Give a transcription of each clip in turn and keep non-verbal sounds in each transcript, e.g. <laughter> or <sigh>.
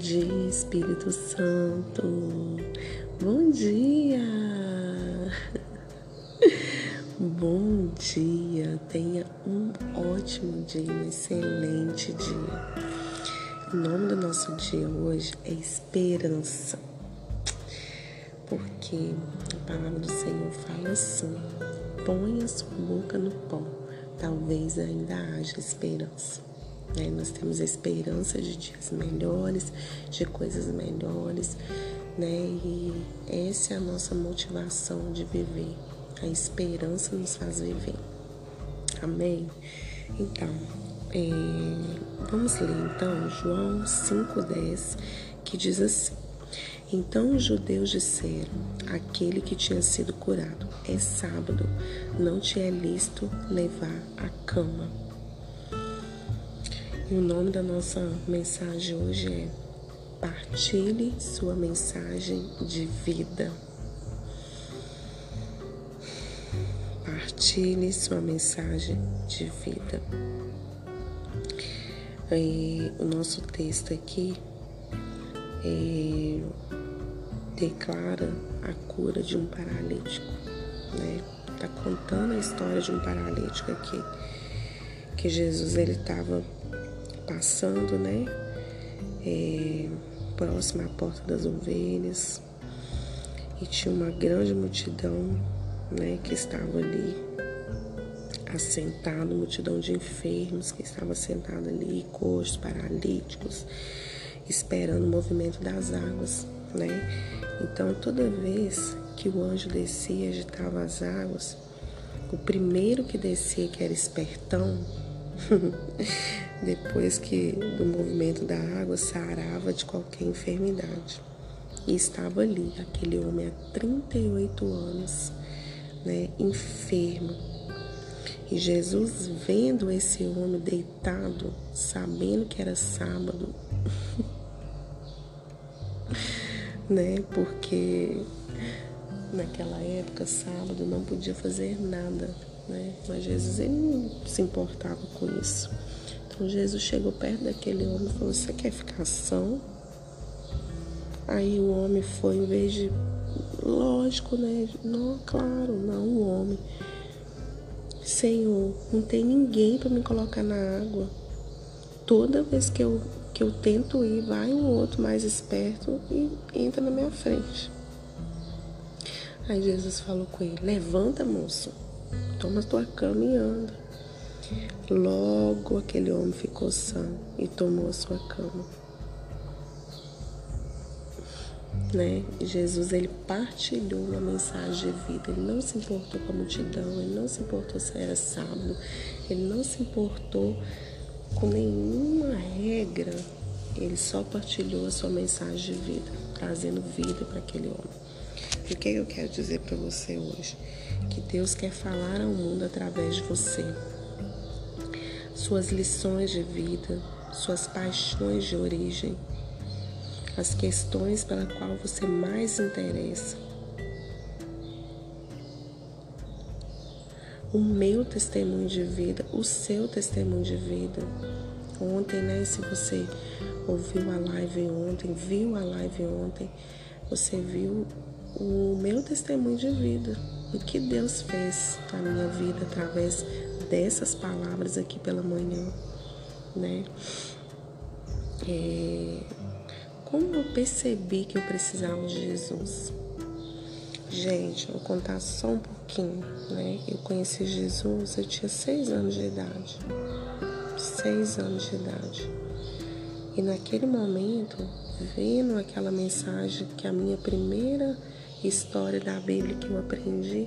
dia, Espírito Santo. Bom dia. Bom dia. Tenha um ótimo dia, um excelente dia. O nome do nosso dia hoje é esperança. Porque a palavra do Senhor fala assim: põe a sua boca no pó, talvez ainda haja esperança. Né? Nós temos a esperança de dias melhores, de coisas melhores, né? E essa é a nossa motivação de viver. A esperança nos faz viver. Amém? Então, é, vamos ler então João 5,10, que diz assim. Então os judeus disseram: Aquele que tinha sido curado, é sábado, não te é lícito levar a cama. O nome da nossa mensagem hoje é Partilhe sua mensagem de vida. Partilhe sua mensagem de vida. E o nosso texto aqui é, declara a cura de um paralítico, né? Tá contando a história de um paralítico aqui, que Jesus ele estava passando, né? É, à porta das ovelhas e tinha uma grande multidão, né? Que estava ali assentado, multidão de enfermos que estava sentado ali, coxos, paralíticos, esperando o movimento das águas, né? Então toda vez que o anjo descia e agitava as águas, o primeiro que descia, que era espertão, <laughs> depois que do movimento da água sarava de qualquer enfermidade. E estava ali, aquele homem há 38 anos, né, enfermo. E Jesus, vendo esse homem deitado, sabendo que era sábado, <laughs> né, porque naquela época, sábado, não podia fazer nada, né, mas Jesus ele não se importava com isso. Então Jesus chegou perto daquele homem e falou: Você quer ficar são? Aí o homem foi, em vez de. Lógico, né? Não, claro, não, o homem. Senhor, não tem ninguém para me colocar na água. Toda vez que eu, que eu tento ir, vai um outro mais esperto e entra na minha frente. Aí Jesus falou com ele: Levanta, moço, toma tua cama e anda. Logo aquele homem ficou sã e tomou a sua cama. Né? Jesus ele partilhou uma mensagem de vida. Ele não se importou com a multidão, ele não se importou se era sábado, ele não se importou com nenhuma regra. Ele só partilhou a sua mensagem de vida, trazendo vida para aquele homem. O que eu quero dizer para você hoje? Que Deus quer falar ao mundo através de você suas lições de vida, suas paixões de origem, as questões pela qual você mais interessa. O meu testemunho de vida, o seu testemunho de vida. Ontem, né? Se você ouviu a live ontem, viu a live ontem, você viu o meu testemunho de vida, o que Deus fez na minha vida através dessas palavras aqui pela manhã, né? É, como eu percebi que eu precisava de Jesus? Gente, vou contar só um pouquinho, né? Eu conheci Jesus, eu tinha seis anos de idade. Seis anos de idade. E naquele momento, vendo aquela mensagem que a minha primeira história da Bíblia que eu aprendi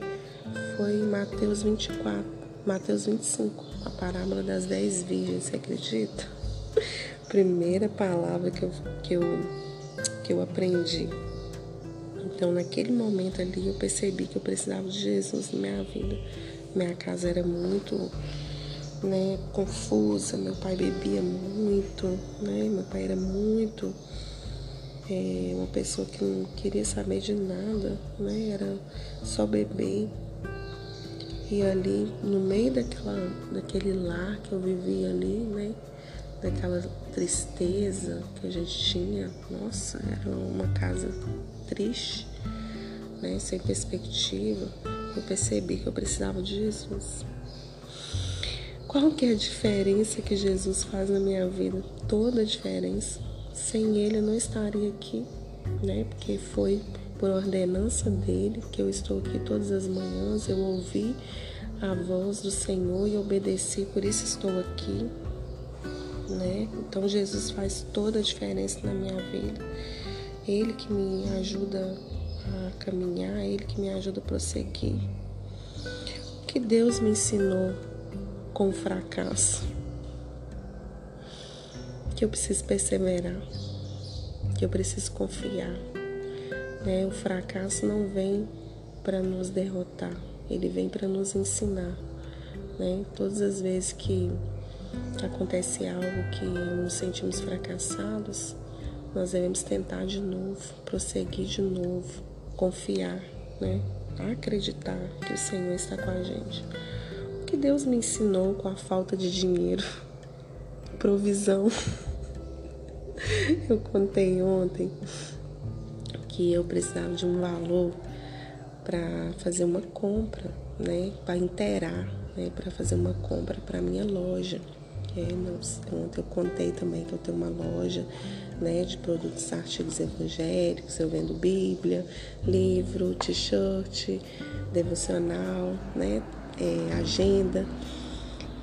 foi em Mateus 24. Mateus 25, a parábola das dez virgens, você acredita? <laughs> Primeira palavra que eu, que eu, que eu aprendi. Então, naquele momento ali, eu percebi que eu precisava de Jesus na minha vida. Minha casa era muito né, confusa, meu pai bebia muito, né? Meu pai era muito é, uma pessoa que não queria saber de nada, né? Era só beber. E ali, no meio daquela, daquele lar que eu vivia ali, né? daquela tristeza que a gente tinha. Nossa, era uma casa triste, né? Sem perspectiva. Eu percebi que eu precisava de Jesus. Qual que é a diferença que Jesus faz na minha vida? Toda a diferença. Sem Ele eu não estaria aqui, né? Porque foi por ordenança dele que eu estou aqui todas as manhãs. Eu ouvi a voz do Senhor e obedeci, por isso estou aqui, né? Então Jesus faz toda a diferença na minha vida. Ele que me ajuda a caminhar, ele que me ajuda a prosseguir. O que Deus me ensinou com fracasso? Que eu preciso perseverar, que eu preciso confiar. Né? O fracasso não vem para nos derrotar, ele vem para nos ensinar. Né? Todas as vezes que acontece algo que nos sentimos fracassados, nós devemos tentar de novo, prosseguir de novo, confiar, né? acreditar que o Senhor está com a gente. O que Deus me ensinou com a falta de dinheiro, <laughs> provisão. <laughs> Eu contei ontem que eu precisava de um valor para fazer uma compra, né, para inteirar, né, para fazer uma compra para minha loja. É, ontem eu contei também que eu tenho uma loja né, de produtos artigos evangélicos, eu vendo Bíblia, livro, t-shirt, devocional, né, é, agenda.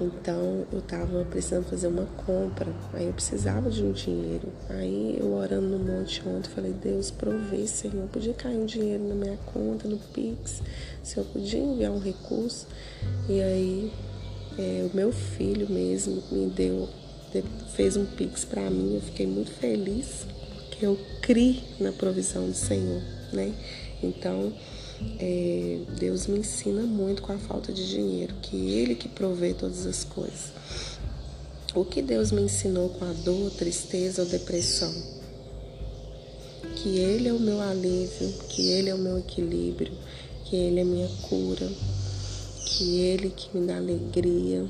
Então eu tava precisando fazer uma compra, aí eu precisava de um dinheiro. Aí eu orando no monte ontem, falei, Deus, provê, Senhor, podia cair um dinheiro na minha conta, no Pix, se eu podia enviar um recurso. E aí é, o meu filho mesmo me deu, fez um Pix para mim, eu fiquei muito feliz, porque eu criei na provisão do Senhor, né? Então, é, Deus me ensina muito com a falta de dinheiro, que Ele que provê todas as coisas. O que Deus me ensinou com a dor, tristeza ou depressão? Que Ele é o meu alívio, que Ele é o meu equilíbrio, que Ele é minha cura, que Ele que me dá alegria,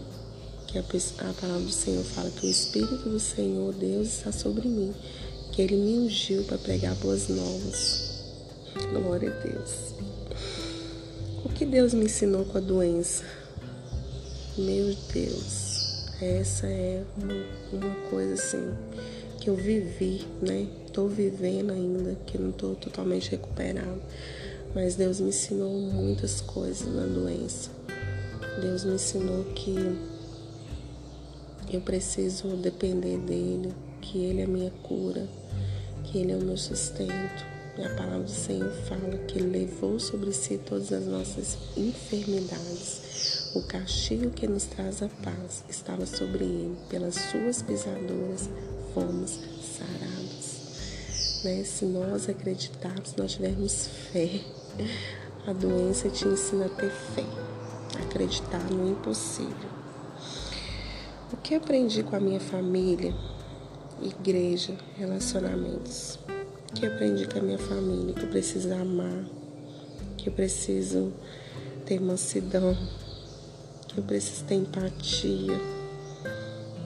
que a, a palavra do Senhor fala que o Espírito do Senhor, Deus, está sobre mim, que Ele me ungiu para pregar boas novas. Glória a Deus. Que Deus me ensinou com a doença? Meu Deus, essa é uma, uma coisa assim que eu vivi, né? Tô vivendo ainda, que não tô totalmente recuperado. Mas Deus me ensinou muitas coisas na doença. Deus me ensinou que eu preciso depender dele, que ele é minha cura, que ele é o meu sustento, e a palavra do Senhor fala que Ele levou sobre si todas as nossas enfermidades. O castigo que nos traz a paz estava sobre Ele. Pelas suas pisaduras fomos sarados. Né? Se nós acreditarmos, nós tivermos fé, a doença te ensina a ter fé, acreditar no impossível. O que aprendi com a minha família, igreja, relacionamentos? Que aprendi com a minha família, que eu preciso amar, que eu preciso ter mansidão, que eu preciso ter empatia,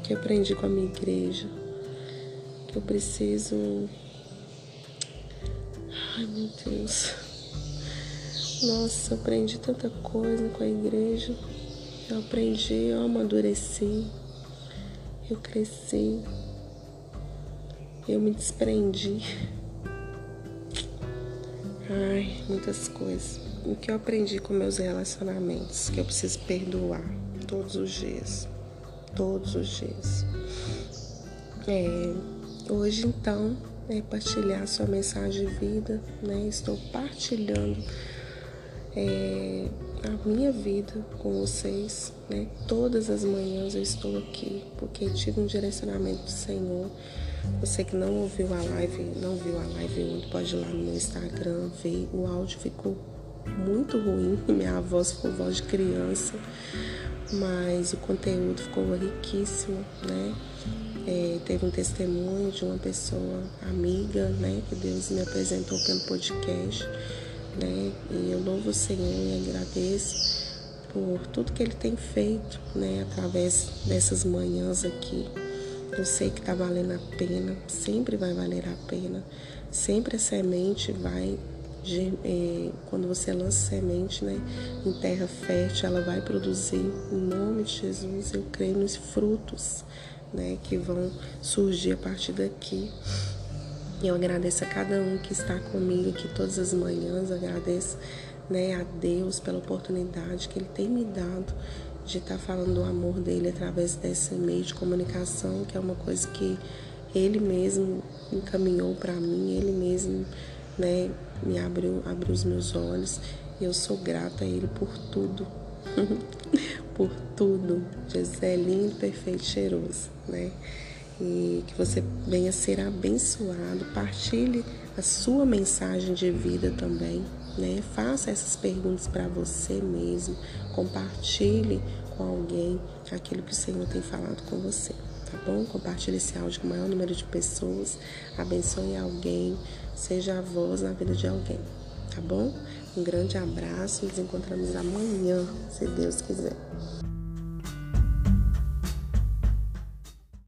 que eu aprendi com a minha igreja, que eu preciso. Ai meu Deus. Nossa, aprendi tanta coisa com a igreja. Eu aprendi, eu amadureci, eu cresci, eu me desprendi. Ai, muitas coisas. O que eu aprendi com meus relacionamentos, que eu preciso perdoar todos os dias. Todos os dias. É, hoje então é partilhar sua mensagem de vida, né? Estou partilhando é, a minha vida com vocês, né? Todas as manhãs eu estou aqui porque tive um direcionamento do Senhor você que não ouviu a live, não viu a live ontem, pode ir lá no meu Instagram ver. O áudio ficou muito ruim, <laughs> minha voz ficou voz de criança, mas o conteúdo ficou riquíssimo, né? É, teve um testemunho de uma pessoa amiga, né? Que Deus me apresentou pelo podcast, né? E eu louvo o Senhor e agradeço por tudo que Ele tem feito, né? Através dessas manhãs aqui Eu sei que tá valendo a pena, sempre vai valer a pena. Sempre a semente vai é, quando você lança semente né, em terra fértil, ela vai produzir, em nome de Jesus, eu creio nos frutos né, que vão surgir a partir daqui. E eu agradeço a cada um que está comigo aqui todas as manhãs, agradeço né, a Deus pela oportunidade que Ele tem me dado de estar falando do amor dele através desse meio de comunicação, que é uma coisa que Ele mesmo encaminhou para mim, Ele mesmo né, me abriu, abriu os meus olhos. E eu sou grata a Ele por tudo. <laughs> por tudo. Jesus é lindo, perfeito, cheiroso, né? E que você venha ser abençoado. Partilhe a sua mensagem de vida também, né? Faça essas perguntas para você mesmo. Compartilhe com alguém aquilo que o Senhor tem falado com você tá bom? Compartilhe esse áudio com o maior número de pessoas. Abençoe alguém, seja a voz na vida de alguém, tá bom? Um grande abraço, nos encontramos amanhã, se Deus quiser.